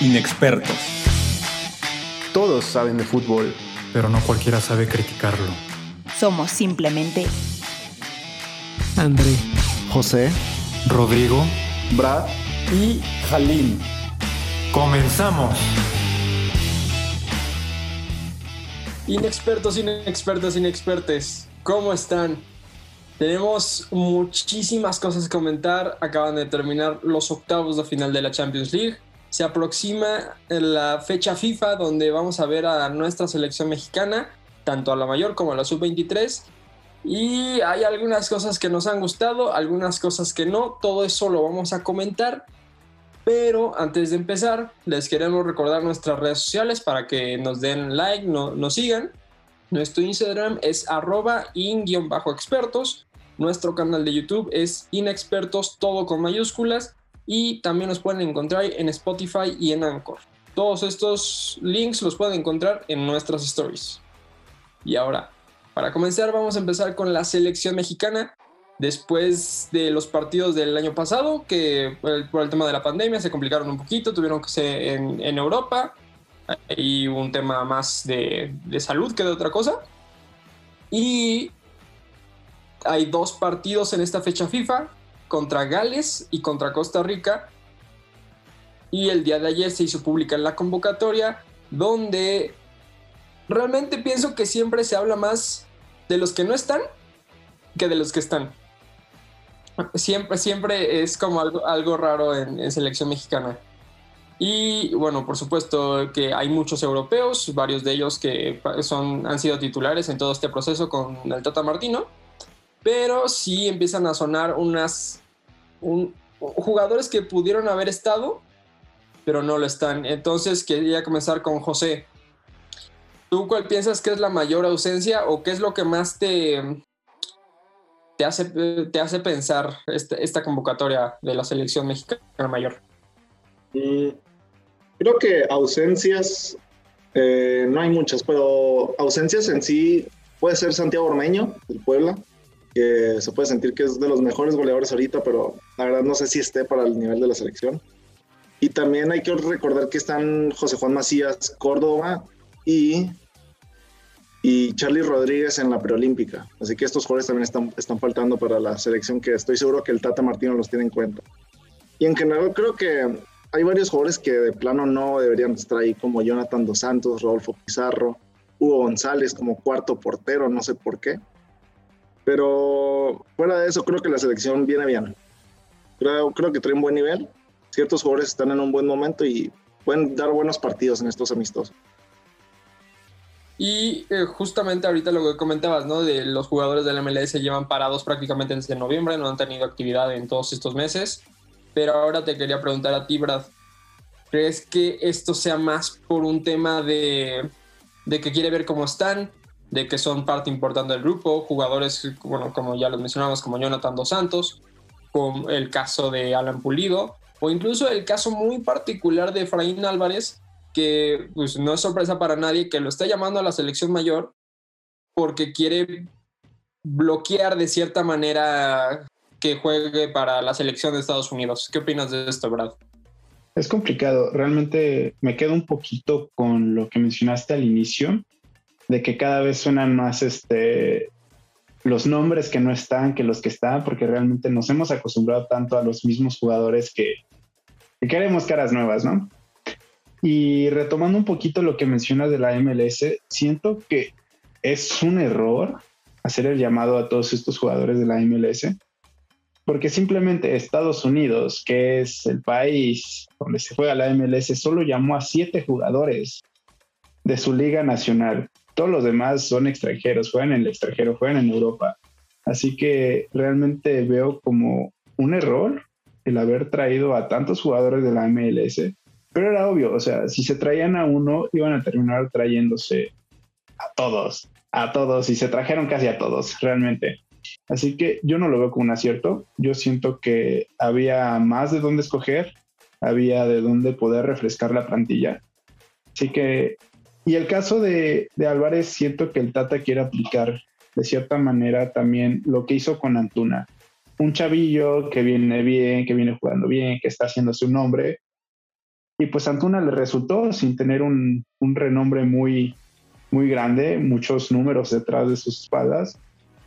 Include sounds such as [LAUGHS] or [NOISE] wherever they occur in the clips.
Inexpertos. Todos saben de fútbol, pero no cualquiera sabe criticarlo. Somos simplemente André, José, Rodrigo Brad y Halim. Comenzamos. Inexpertos, inexpertos, inexpertes, ¿cómo están? Tenemos muchísimas cosas que comentar. Acaban de terminar los octavos de final de la Champions League. Se aproxima la fecha FIFA donde vamos a ver a nuestra selección mexicana, tanto a la mayor como a la sub-23. Y hay algunas cosas que nos han gustado, algunas cosas que no. Todo eso lo vamos a comentar. Pero antes de empezar, les queremos recordar nuestras redes sociales para que nos den like, no, nos sigan. Nuestro Instagram es arroba in-expertos. Nuestro canal de YouTube es Inexpertos, todo con mayúsculas. Y también nos pueden encontrar en Spotify y en Anchor. Todos estos links los pueden encontrar en nuestras stories. Y ahora, para comenzar, vamos a empezar con la selección mexicana. Después de los partidos del año pasado, que por el tema de la pandemia se complicaron un poquito, tuvieron que ser en, Europa. Y un tema más de salud que de otra cosa. Y hay dos partidos en esta fecha FIFA, contra Gales y contra Costa Rica. Y el día de ayer se hizo pública la convocatoria, donde realmente pienso que siempre se habla más de los que no están que de los que están. Siempre, siempre es como algo, algo raro en, en selección mexicana. Y bueno, por supuesto que hay muchos europeos, varios de ellos que son, han sido titulares en todo este proceso con el Tata Martino pero sí empiezan a sonar unas jugadores que pudieron haber estado, pero no lo están. Entonces quería comenzar con José. ¿Tú cuál piensas que es la mayor ausencia o qué es lo que más te, te, hace, te hace pensar esta, convocatoria de la selección mexicana mayor? Mm, creo que ausencias eh, no hay muchas, pero ausencias en sí puede ser Santiago Ormeño, del Puebla, que se puede sentir que es de los mejores goleadores ahorita, pero la verdad no sé si esté para el nivel de la selección. Y también hay que recordar que están José Juan Macías, Córdoba y, y Charlie Rodríguez en la preolímpica. Así que estos jugadores también están, están faltando para la selección que estoy seguro que el Tata Martino los tiene en cuenta. Y en general creo que hay varios jugadores que de plano no deberían estar ahí, como Jonathan Dos Santos, Rodolfo Pizarro, Hugo González como cuarto portero, no sé por qué. Pero fuera de eso, creo que la selección viene bien. Creo, creo que trae un buen nivel. Ciertos jugadores están en un buen momento y pueden dar buenos partidos en estos amistosos. Y eh, justamente ahorita lo que comentabas, ¿no? De los jugadores del MLS llevan parados prácticamente desde noviembre, no han tenido actividad en todos estos meses. Pero ahora te quería preguntar a ti, Brad. ¿Crees que esto sea más por un tema de, de que quiere ver cómo están? De que son parte importante del grupo, jugadores, bueno, como ya los mencionamos, como Jonathan Dos Santos, con el caso de Alan Pulido, o incluso el caso muy particular de Efraín Álvarez, que pues, no es sorpresa para nadie, que lo está llamando a la selección mayor porque quiere bloquear de cierta manera que juegue para la selección de Estados Unidos. ¿Qué opinas de esto, Brad? Es complicado. Realmente me quedo un poquito con lo que mencionaste al inicio de que cada vez suenan más este, los nombres que no están que los que están, porque realmente nos hemos acostumbrado tanto a los mismos jugadores que, queremos caras nuevas, ¿no? Y retomando un poquito lo que mencionas de la MLS, siento que es un error hacer el llamado a todos estos jugadores de la MLS, porque simplemente Estados Unidos, que es el país donde se juega la MLS, solo llamó a siete jugadores de su liga nacional todos los demás son extranjeros, juegan en el extranjero, juegan en Europa. Así que realmente veo como un error el haber traído a tantos jugadores de la MLS. Pero era obvio, o sea, si se traían a uno, iban a terminar trayéndose a todos, a todos, y se trajeron casi a todos, realmente. Así que yo no lo veo como un acierto. Yo siento que había más de dónde escoger, había de dónde poder refrescar la plantilla. Así que y el caso de, Álvarez, siento que el Tata quiere aplicar de cierta manera también lo que hizo con Antuna. Un chavillo que viene bien, que viene jugando bien, que está haciendo su nombre, Y pues Antuna le resultó sin tener un, un renombre muy, muy grande, muchos números detrás de sus espaldas,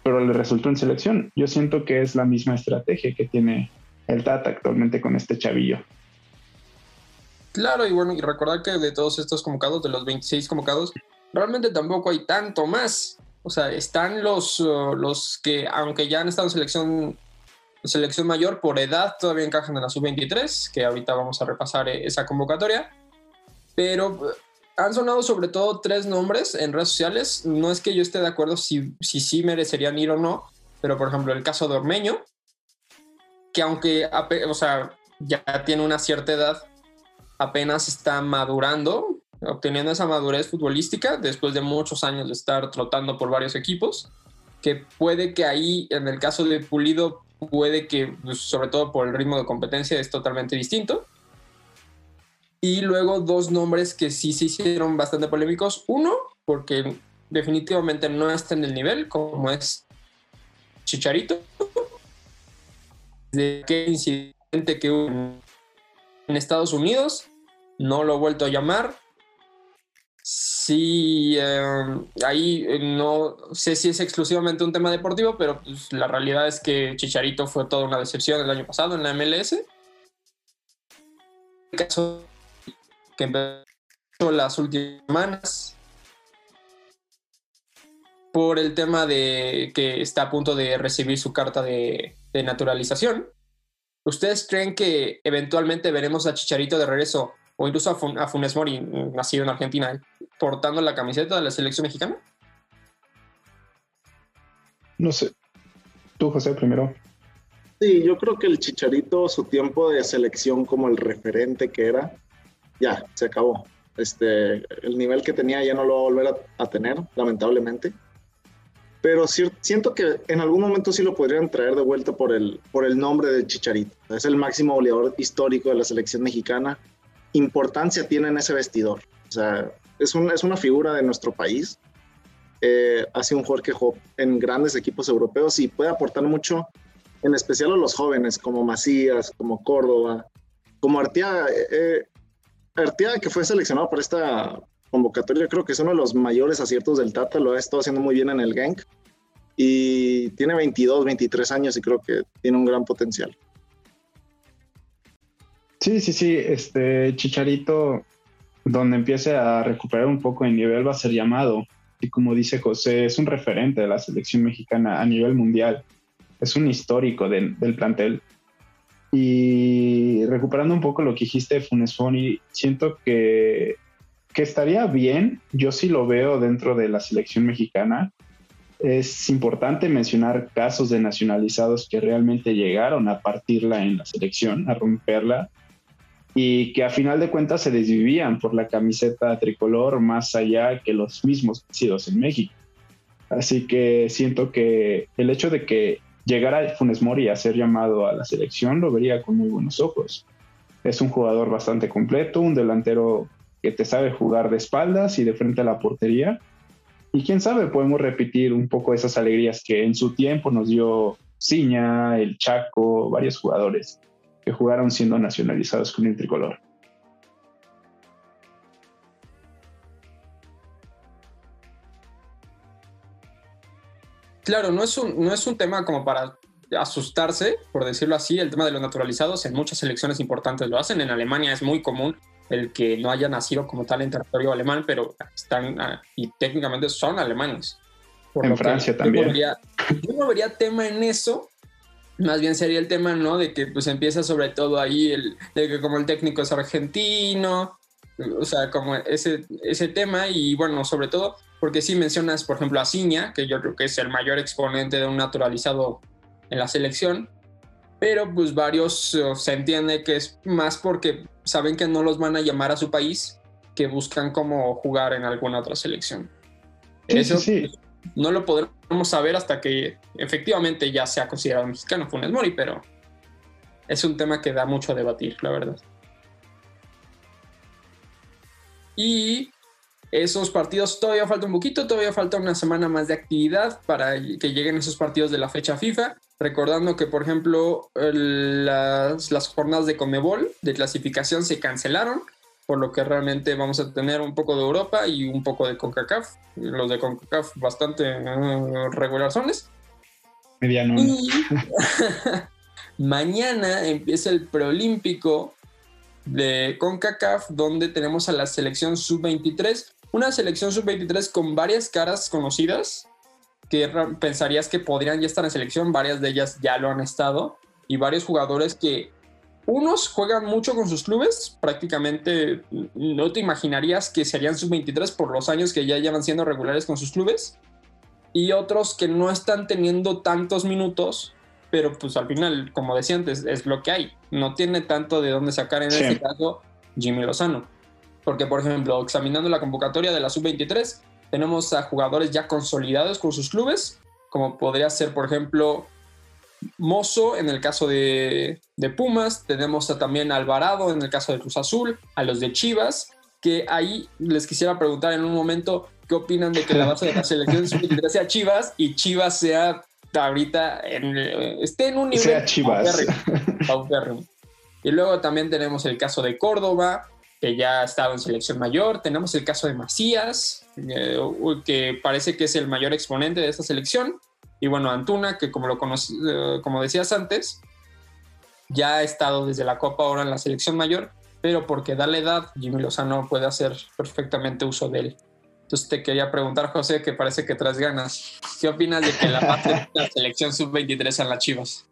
pero le resultó en selección. Yo siento que es la misma estrategia que tiene el Tata actualmente con este chavillo. Claro, y bueno, y recordar que de todos estos convocados, de los 26 convocados, realmente tampoco hay tanto más. O sea, están los, uh, los que, aunque ya han estado en selección, selección mayor, por edad todavía encajan en la sub-23, que ahorita vamos a repasar eh, esa convocatoria. Pero uh, han sonado sobre todo tres nombres en redes sociales. No es que yo esté de acuerdo si, si sí merecerían ir o no, pero por ejemplo, el caso de Ormeño, que aunque, o sea, ya tiene una cierta edad, apenas está madurando, obteniendo esa madurez futbolística después de muchos años de estar trotando por varios equipos, que puede que ahí, en el caso de Pulido, puede que, pues, sobre todo por el ritmo de competencia, es totalmente distinto. Y luego dos nombres que sí se hicieron bastante polémicos. Uno, porque definitivamente no está en el nivel, como es Chicharito. De qué incidente que hubo en Estados Unidos, no lo he vuelto a llamar. Sí, em, ahí eh, no sé si es exclusivamente un tema deportivo, pero pues, la realidad es que Chicharito fue toda una decepción el año pasado en la MLS. El caso que empezó las últimas semanas por el tema de que está a punto de recibir su carta de naturalización. ¿Ustedes creen que eventualmente veremos a Chicharito de regreso o incluso a, Funes Mori, nacido en Argentina, portando la camiseta de la selección mexicana? No sé. Tú, José, primero. Sí, yo creo que el Chicharito, su tiempo de selección como el referente que era, ya, se acabó. Este, el nivel que tenía ya no lo va a volver a, tener, lamentablemente. Pero siento que en algún momento sí lo podrían traer de vuelta por el, por el nombre de Chicharito. Es el máximo goleador histórico de la selección mexicana importancia tiene en ese vestidor. O sea, es, es una figura de nuestro país. Eh, ha sido un jugador que jugó en grandes equipos europeos y puede aportar mucho, en especial a los jóvenes como Macías, como Córdoba, como Arteaga. Eh, Arteaga, que fue seleccionado por esta convocatoria, creo que es uno de los mayores aciertos del Tata, lo ha estado haciendo muy bien en el Genk y tiene 22, 23 años y creo que tiene un gran potencial. Sí, sí, sí. Este Chicharito, donde empiece a recuperar un poco de nivel, va a ser llamado. Y como dice José, es un referente de la selección mexicana a nivel mundial. Es un histórico del plantel. Y recuperando un poco lo que dijiste de Funes siento que, que estaría bien. Yo sí lo veo dentro de la selección mexicana. Es importante mencionar casos de nacionalizados que realmente llegaron a partirla en la selección, a romperla y que a final de cuentas se desvivían por la camiseta tricolor más allá que los mismos nacidos en México. Así que siento que el hecho de que llegara Funes Mori a ser llamado a la selección lo vería con muy buenos ojos. Es un jugador bastante completo, un delantero que te sabe jugar de espaldas y de frente a la portería. Y quién sabe, podemos repetir un poco esas alegrías que en su tiempo nos dio Ciña, el Chaco, varios jugadores que jugaron siendo nacionalizados con el tricolor. Claro, no es, un, no es un tema como para asustarse, por decirlo así, el tema de los naturalizados. En muchas selecciones importantes lo hacen. En Alemania es muy común el que no haya nacido como tal en territorio alemán, pero están ah, y técnicamente son alemanes. en Francia también. yo no vería tema en eso, más bien sería el tema, ¿no? De que pues empieza sobre todo ahí el, de que como el técnico es argentino, o sea, como ese, ese tema y bueno, sobre todo porque si mencionas, por ejemplo, a Ciña, que yo creo que es el mayor exponente de un naturalizado en la selección, pero pues varios se entiende que es más porque saben que no los van a llamar a su país, que buscan como jugar en alguna otra selección. Eso sí no lo podremos saber hasta que efectivamente ya sea considerado mexicano Funes Mori, pero es un tema que da mucho a debatir, la verdad. Y esos partidos todavía falta un poquito, todavía falta una semana más de actividad para que lleguen esos partidos de la fecha FIFA. Recordando que, por ejemplo, las, jornadas de Comebol de clasificación se cancelaron por lo que realmente vamos a tener un poco de Europa y un poco de CONCACAF. Los de CONCACAF bastante uh, regularzones. Mediano. Y [LAUGHS] mañana empieza el preolímpico de CONCACAF, donde tenemos a la selección sub-23. Una selección sub-23 con varias caras conocidas, que pensarías que podrían ya estar en selección, varias de ellas ya lo han estado, y varios jugadores que unos juegan mucho con sus clubes, prácticamente no te imaginarías que serían sub-23 por los años que ya llevan siendo regulares con sus clubes, y otros que no están teniendo tantos minutos, pero pues al final, como decía antes, es lo que hay. No tiene tanto de dónde sacar en Sí. este caso Jimmy Lozano. Porque, por ejemplo, examinando la convocatoria de la sub-23, tenemos a jugadores ya consolidados con sus clubes, como podría ser, por ejemplo, Mozo en el caso de, de Pumas, tenemos a también a Alvarado en el caso de Cruz Azul, a los de Chivas, que ahí les quisiera preguntar en un momento qué opinan de que la base de la selección sub-23 sea Chivas y Chivas sea ahorita en, eh, esté en un nivel Sea Chivas. paupérrimo, paupérrimo. Y luego también tenemos el caso de Córdoba, que ya ha estado en selección mayor. Tenemos el caso de Macías, eh, que parece que es el mayor exponente de esta selección. Y bueno, Antuna, que como, lo eh, como decías antes, ya ha estado desde la Copa ahora en la selección mayor, pero porque da la edad, Jimmy Lozano puede hacer perfectamente uso de él. Entonces te quería preguntar, José, que parece que traes ganas. ¿Qué opinas de que la de la selección sub-23 sean las Chivas?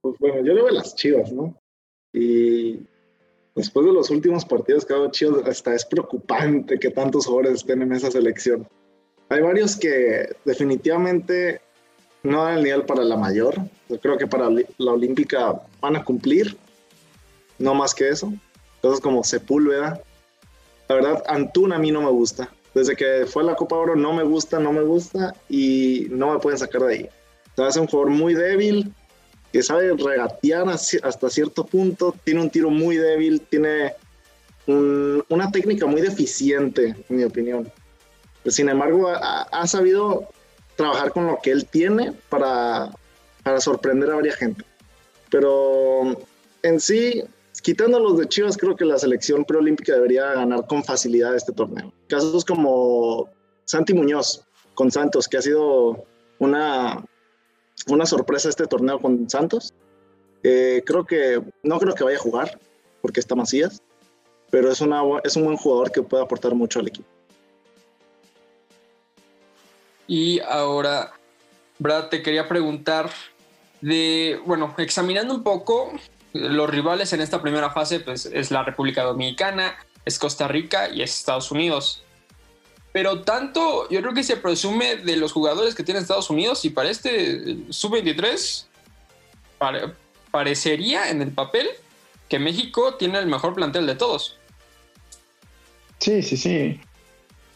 Pues bueno, yo le veo a las Chivas, ¿no? Y después de los últimos partidos que ha dado Chivas, hasta es preocupante que tantos jugadores estén en esa selección. Hay varios que definitivamente no dan el nivel para la mayor. Yo creo que para la olímpica van a cumplir, no más que eso. Cosas como Sepúlveda. La verdad, Antuna a mí no me gusta. Desde que fue a la Copa Oro no me gusta, no me gusta y no me pueden sacar de ahí. O sea, un jugador muy débil, que sabe regatear hasta cierto punto, tiene un tiro muy débil, tiene un- una técnica muy deficiente, en mi opinión. Sin embargo, ha, sabido trabajar con lo que él tiene para, para sorprender a varias gente. Pero en sí, quitando los de Chivas, creo que la selección preolímpica debería ganar con facilidad este torneo. Casos como Santi Muñoz con Santos, que ha sido una, una sorpresa este torneo con Santos. Eh, creo que no creo que vaya a jugar porque está Macías, pero es, una, es un buen jugador que puede aportar mucho al equipo. Y ahora, Brad, te quería preguntar de, bueno, examinando un poco los rivales en esta primera fase, pues es la República Dominicana, es Costa Rica y es Estados Unidos. Pero tanto, yo creo que se presume de los jugadores que tiene Estados Unidos y para este sub-23 pare- parecería en el papel que México tiene el mejor plantel de todos. Sí, sí, sí.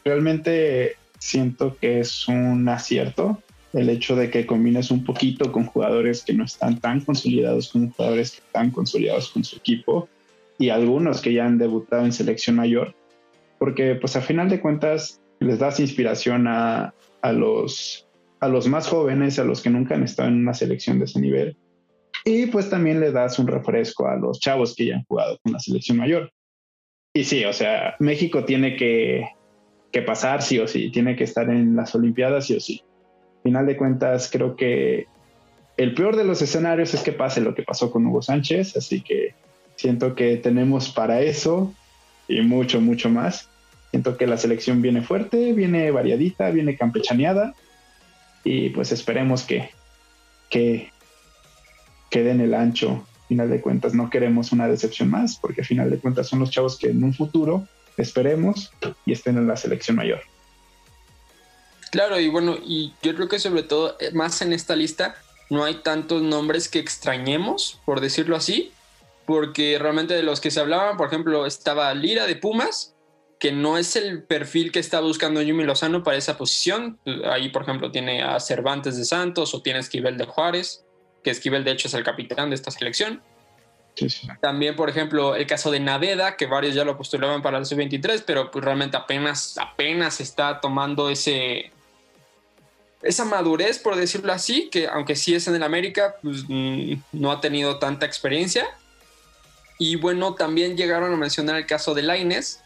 Realmente siento que es un acierto el hecho de que combines un poquito con jugadores que no están tan consolidados como jugadores que están consolidados con su equipo y algunos que ya han debutado en selección mayor, porque pues a final de cuentas les das inspiración a, a los, a los más jóvenes, a los que nunca han estado en una selección de ese nivel, y pues también le das un refresco a los chavos que ya han jugado con la selección mayor. Y sí, o sea, México tiene que, que pasar sí o sí, tiene que estar en las Olimpiadas sí o sí. Final de cuentas, creo que el peor de los escenarios es que pase lo que pasó con Hugo Sánchez, así que siento que tenemos para eso y mucho, mucho más. Siento que la selección viene fuerte, viene variadita, viene campechaneada y pues esperemos que, que, que den el ancho. Final de cuentas, no queremos una decepción más, porque final de cuentas son los chavos que en un futuro esperemos y estén en la selección mayor. Claro, y bueno, y yo creo que sobre todo, eh, más en esta lista, no hay tantos nombres que extrañemos, por decirlo así, porque realmente de los que se hablaban, por ejemplo, estaba Lira de Pumas, que no es el perfil que está buscando Jimmy Lozano para esa posición. Ahí, por ejemplo, tiene a Cervantes de Santos o tiene a Esquivel de Juárez, que Esquivel de hecho es el capitán de esta selección. Sí, sí. También, por ejemplo, el caso de Naveda, que varios ya lo postulaban para el sub-23, pero pues realmente apenas, apenas está tomando ese, esa madurez, por decirlo así, que aunque sí es en el América, pues mm, no ha tenido tanta experiencia. Y bueno, también llegaron a mencionar el caso de Laines,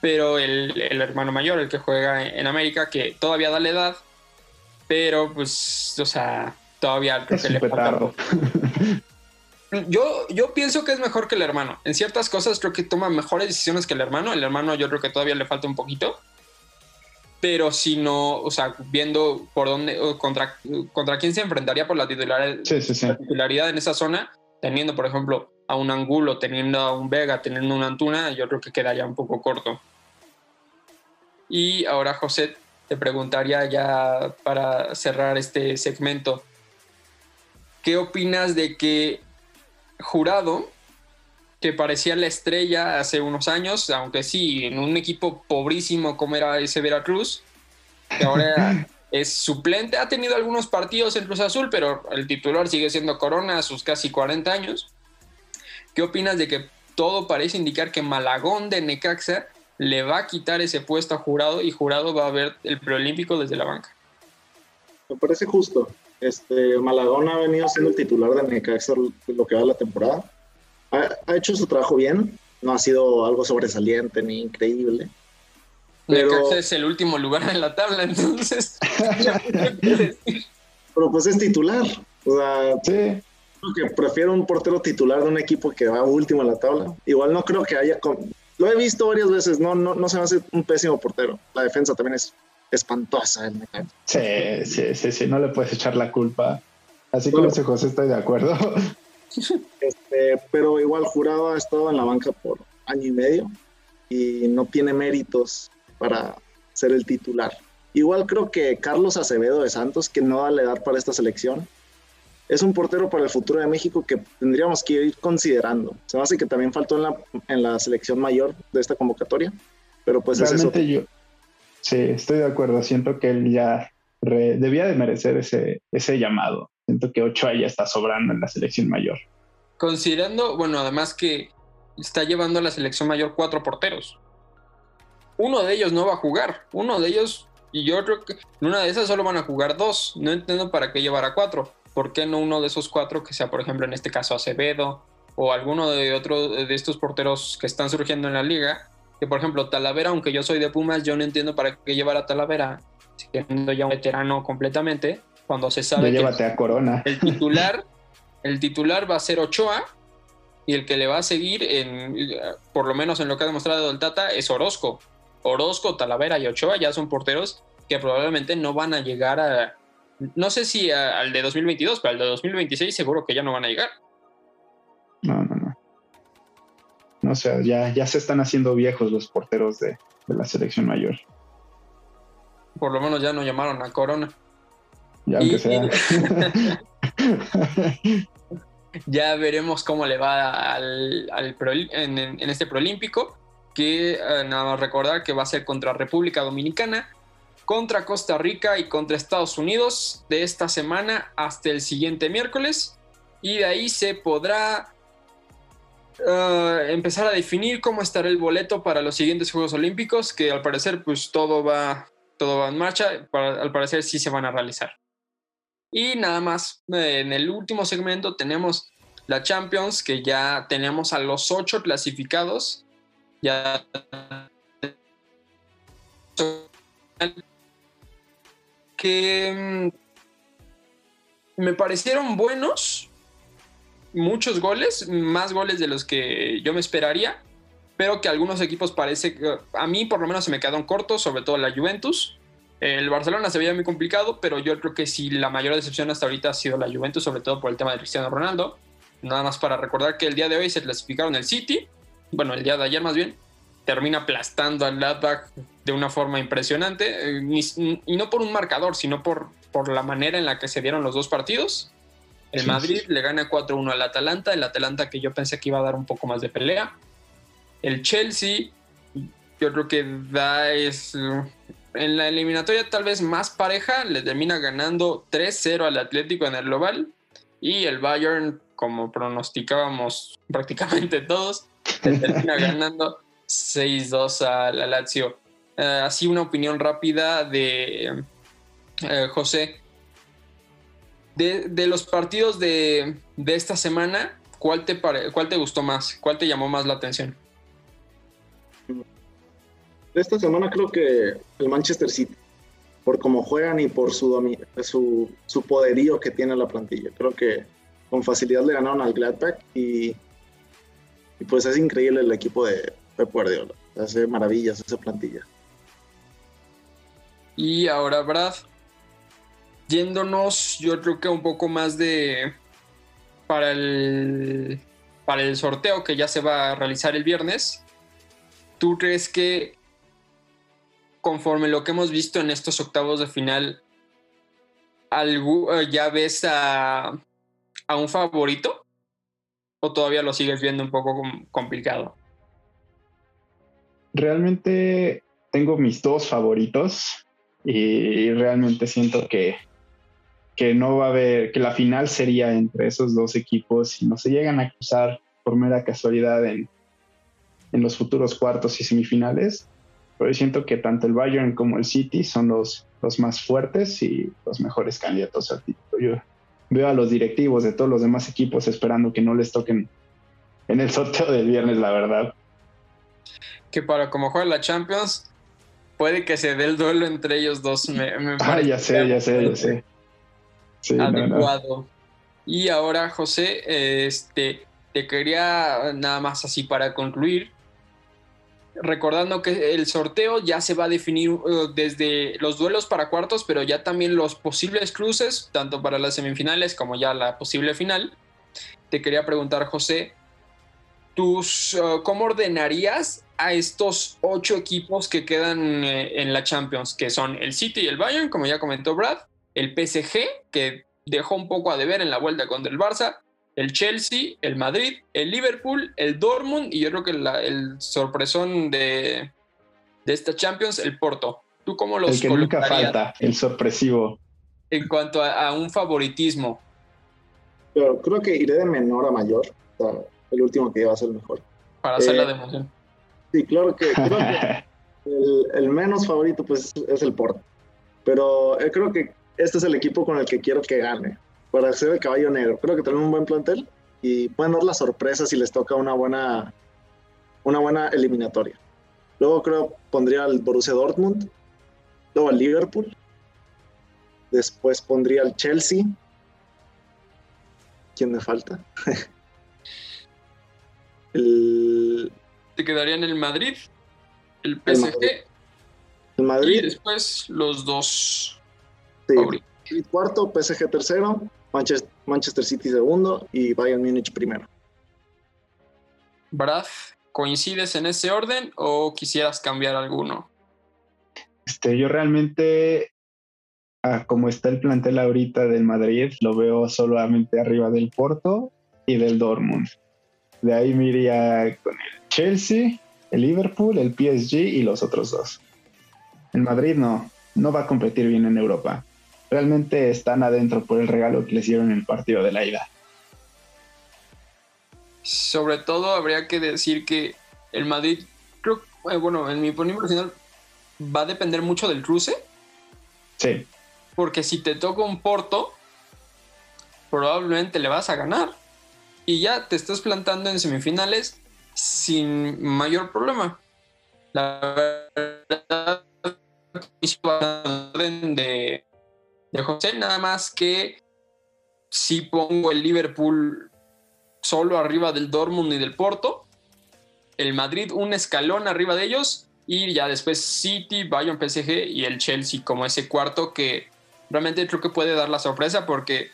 pero el, el hermano mayor, el que juega en América, que todavía da la edad, pero pues, o sea, todavía creo Es que le falta. [LAUGHS] yo, yo pienso que es mejor que el hermano. En ciertas cosas creo que toma mejores decisiones que el hermano. El hermano yo creo que todavía le falta un poquito. Pero si no, o sea, viendo por dónde, contra, contra quién se enfrentaría por la titularidad, Sí, sí, sí. la titularidad en esa zona, teniendo, por ejemplo, a un Angulo, teniendo a un Vega, teniendo una Antuna, yo creo que quedaría un poco corto. Y ahora, José, te preguntaría ya para cerrar este segmento, ¿qué opinas de que Jurado, que parecía la estrella hace unos años, aunque sí, en un equipo pobrísimo como era ese Veracruz, que ahora [LAUGHS] es suplente, ha tenido algunos partidos en Cruz Azul, pero el titular sigue siendo Corona a sus casi 40 años. ¿Qué opinas de que todo parece indicar que Malagón de Necaxa le va a quitar ese puesto a Jurado y Jurado va a ver el preolímpico desde la banca? Me parece justo. Este, Malagón ha venido siendo el titular de Necaxa lo que va de la temporada. Ha, ha hecho su trabajo bien, no ha sido algo sobresaliente ni increíble. Pero- Necaxa es el último lugar en la tabla, entonces. [LAUGHS] Pero pues es titular. O sea, Sí, creo que prefiero un portero titular de un equipo que va último en la tabla. Igual no creo que haya... con- Lo he visto varias veces, no, no, no se me hace un pésimo portero. La defensa también es espantosa en Necaxa. sí, sí, sí, sí, no le puedes echar la culpa. Así como dice José, estoy de acuerdo. [LAUGHS] Este, pero igual Jurado ha estado en la banca por año y medio y no tiene méritos para ser el titular. Igual creo que Carlos Acevedo de Santos, que no da la edad para esta selección, es un portero para el futuro de México que tendríamos que ir considerando. Se me hace que también faltó en la, en la selección mayor de esta convocatoria, pero pues es eso. Yo, sí, estoy de acuerdo. Siento que él ya debía de merecer ese, ese llamado. Siento que Ochoa ya está sobrando en la selección mayor. Considerando, bueno, además que está llevando a la selección mayor cuatro porteros. Uno de ellos no va a jugar. Uno de ellos, y yo creo que en una de esas solo van a jugar dos. No entiendo para qué llevar a cuatro. ¿Por qué no uno de esos cuatro que sea, por ejemplo, en este caso Acevedo o alguno de otros de estos porteros que están surgiendo en la liga? Que por ejemplo, Talavera, aunque yo soy de Pumas, yo no entiendo para qué llevar a Talavera, siendo ya un veterano completamente, cuando se sabe que llévate a Corona. el titular, [LAUGHS] el titular va a ser Ochoa y el que le va a seguir, en, por lo menos en lo que ha demostrado el Tata, es Orozco. Orozco, Talavera y Ochoa ya son porteros que probablemente no van a llegar a, no sé si a- al de 2022, pero al de 2026 seguro que ya no van a llegar. No. No, o sea, ya, ya se están haciendo viejos los porteros de, de la selección mayor. Por lo menos ya no llamaron a Corona. Ya aunque Y- sea. [LAUGHS] Ya veremos cómo le va al, al pro- en, este proolímpico, que eh, nada más recordar que va a ser contra República Dominicana, contra Costa Rica y contra Estados Unidos de esta semana hasta el siguiente miércoles. Y de ahí se podrá eh, empezar a definir cómo estará el boleto para los siguientes Juegos Olímpicos, que al parecer pues todo va, todo va en marcha, para- al parecer sí se van a realizar. Y nada más, eh, en el último segmento tenemos la Champions, que ya tenemos a los ocho clasificados. Ya. Que mm, me parecieron buenos. Muchos goles, más goles de los que yo me esperaría. Pero que algunos equipos parece que a mí por lo menos se me quedaron cortos, sobre todo la Juventus. El Barcelona se veía muy complicado, pero yo creo que sí la mayor decepción hasta ahorita ha sido la Juventus, sobre todo por el tema de Cristiano Ronaldo. Nada más para recordar que el día de hoy se clasificaron el City, bueno, el día de ayer más bien, termina aplastando al Gladbach de una forma impresionante, eh, y no por un marcador, sino por, por la manera en la que se dieron los dos partidos. El Madrid le gana 4-1 al Atalanta, el Atalanta que yo pensé que iba a dar un poco más de pelea. El Chelsea, yo creo que da es en la eliminatoria tal vez más pareja, le termina ganando 3-0 al Atlético en el global. Y el Bayern, como pronosticábamos [LAUGHS] prácticamente todos, le termina [LAUGHS] ganando 6-2 a la Lazio. Eh, así una opinión rápida de eh, José. De, de los partidos de, de esta semana, ¿cuál te, pare- ¿cuál te gustó más? ¿Cuál te llamó más la atención? Esta semana creo que el Manchester City, por cómo juegan y por su, su, su poderío que tiene la plantilla. Creo que con facilidad le ganaron al Gladbach y, y pues es increíble el equipo de Pep Guardiola. Hace maravillas esa plantilla. Y ahora, Brad, yéndonos, yo creo que un poco más de para el para el sorteo que ya se va a realizar el viernes. ¿Tú crees que conforme lo que hemos visto en estos octavos de final, eh, ya ves a, a un favorito? ¿O todavía lo sigues viendo un poco com- complicado? Realmente tengo mis dos favoritos y realmente siento que, que no va a haber, que la final sería entre esos dos equipos y no se llegan a cruzar por mera casualidad en, en los futuros cuartos y semifinales. Pero yo siento que tanto el Bayern como el City son los, los más fuertes y los mejores candidatos al título. Yo veo a los directivos de todos los demás equipos esperando que no les toquen en el sorteo del viernes, la verdad. que para como juega la Champions, puede que se dé el duelo entre ellos dos. Me, me Ah, ya sé, ya sé, ya sé. Adecuado. Y ahora, José, este, te quería nada más así para concluir, recordando que el sorteo ya se va a definir uh, desde los duelos para cuartos, pero ya también los posibles cruces, tanto para las semifinales como ya la posible final. Te quería preguntar, José, tus, uh, ¿cómo ordenarías a estos ocho equipos que quedan eh, en la Champions? Que son el City y el Bayern, como ya comentó Brad, el PSG, que dejó un poco a deber en la vuelta contra el Barça, el Chelsea, el Madrid, el Liverpool, el Dortmund y yo creo que la- el sorpresón de, de esta Champions, el Porto. ¿Tú cómo los El que nunca falta, el sorpresivo. en cuanto a, a un favoritismo? Pero creo que iré de menor a mayor. O sea, el último que va a ser el mejor. Para hacer Eh, la de emoción. Sí, claro que, creo que [LAUGHS] el, el menos favorito pues es el Porto. Pero eh, creo que este es el equipo con el que quiero que gane. Para ser el caballo negro. Creo que tienen un buen plantel y pueden dar la sorpresa si les toca una buena, una buena eliminatoria. Luego creo pondría al Borussia Dortmund. Luego al Liverpool. Después pondría al Chelsea. ¿Quién me falta? [LAUGHS] el, Te quedarían el Madrid, el El PSG Madrid. el y Madrid. después los dos sí. Madrid cuarto, PSG tercero, Manchester, Manchester City segundo y Bayern Múnich primero. Brad, ¿coincides en ese orden o quisieras cambiar alguno? Este, yo realmente, ah, como está el plantel ahorita del Madrid, lo veo solamente arriba del Porto y del Dortmund. De ahí me iría con el Chelsea, el Liverpool, el PSG y los otros dos. El Madrid no, no va a competir bien en Europa. Realmente están adentro por el regalo que les dieron en el partido de la ida. Sobre todo habría que decir que el Madrid, creo, eh, bueno, en mi opinión personal, va a depender mucho del cruce, Sí, porque si te toca un Porto, probablemente le vas a ganar. Y ya te estás plantando en semifinales sin mayor problema. La verdad, de, de José, nada más que si pongo el Liverpool solo arriba del Dortmund y del Porto, el Madrid un escalón arriba de ellos y ya después City, Bayern, PSG y el Chelsea como ese cuarto que realmente creo que puede dar la sorpresa porque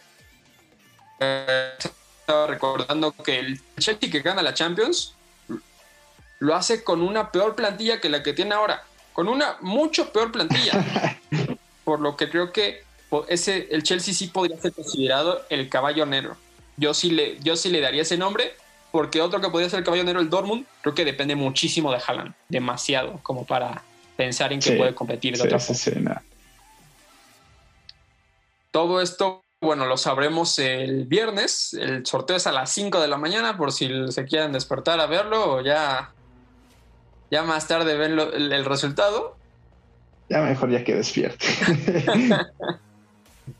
eh, estaba recordando que el Chelsea que gana la Champions lo hace con una peor plantilla que la que tiene ahora, con una mucho peor plantilla. [LAUGHS] Por lo que creo que ese, el Chelsea sí podría ser considerado el caballo negro. Yo sí, le, yo sí le daría ese nombre, porque otro que podría ser el caballo negro, el Dortmund, creo que depende muchísimo de Haaland, demasiado, como para pensar en que Sí, puede competir de sí, otra sí, forma. sí, no. Todo esto, bueno, lo sabremos el viernes. El sorteo es a las 5 de la mañana, por si se quieren despertar a verlo o ya, ya más tarde ven lo- el, el resultado. Ya mejor ya que despierte. [LAUGHS]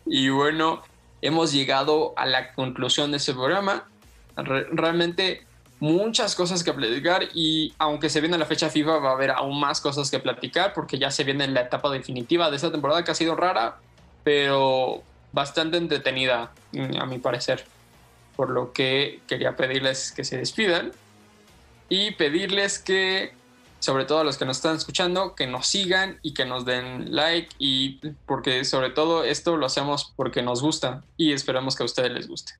Y bueno, hemos llegado a la conclusión de este programa. Re- realmente muchas cosas que platicar y aunque se viene la fecha FIFA va a haber aún más cosas que platicar porque ya se viene la etapa definitiva de esta temporada que ha sido rara, pero bastante entretenida mm, a mi parecer. Por lo que quería pedirles que se despidan y pedirles que, sobre todo a los que nos están escuchando, que nos sigan y que nos den like y porque sobre todo esto lo hacemos porque nos gusta y esperamos que a ustedes les guste.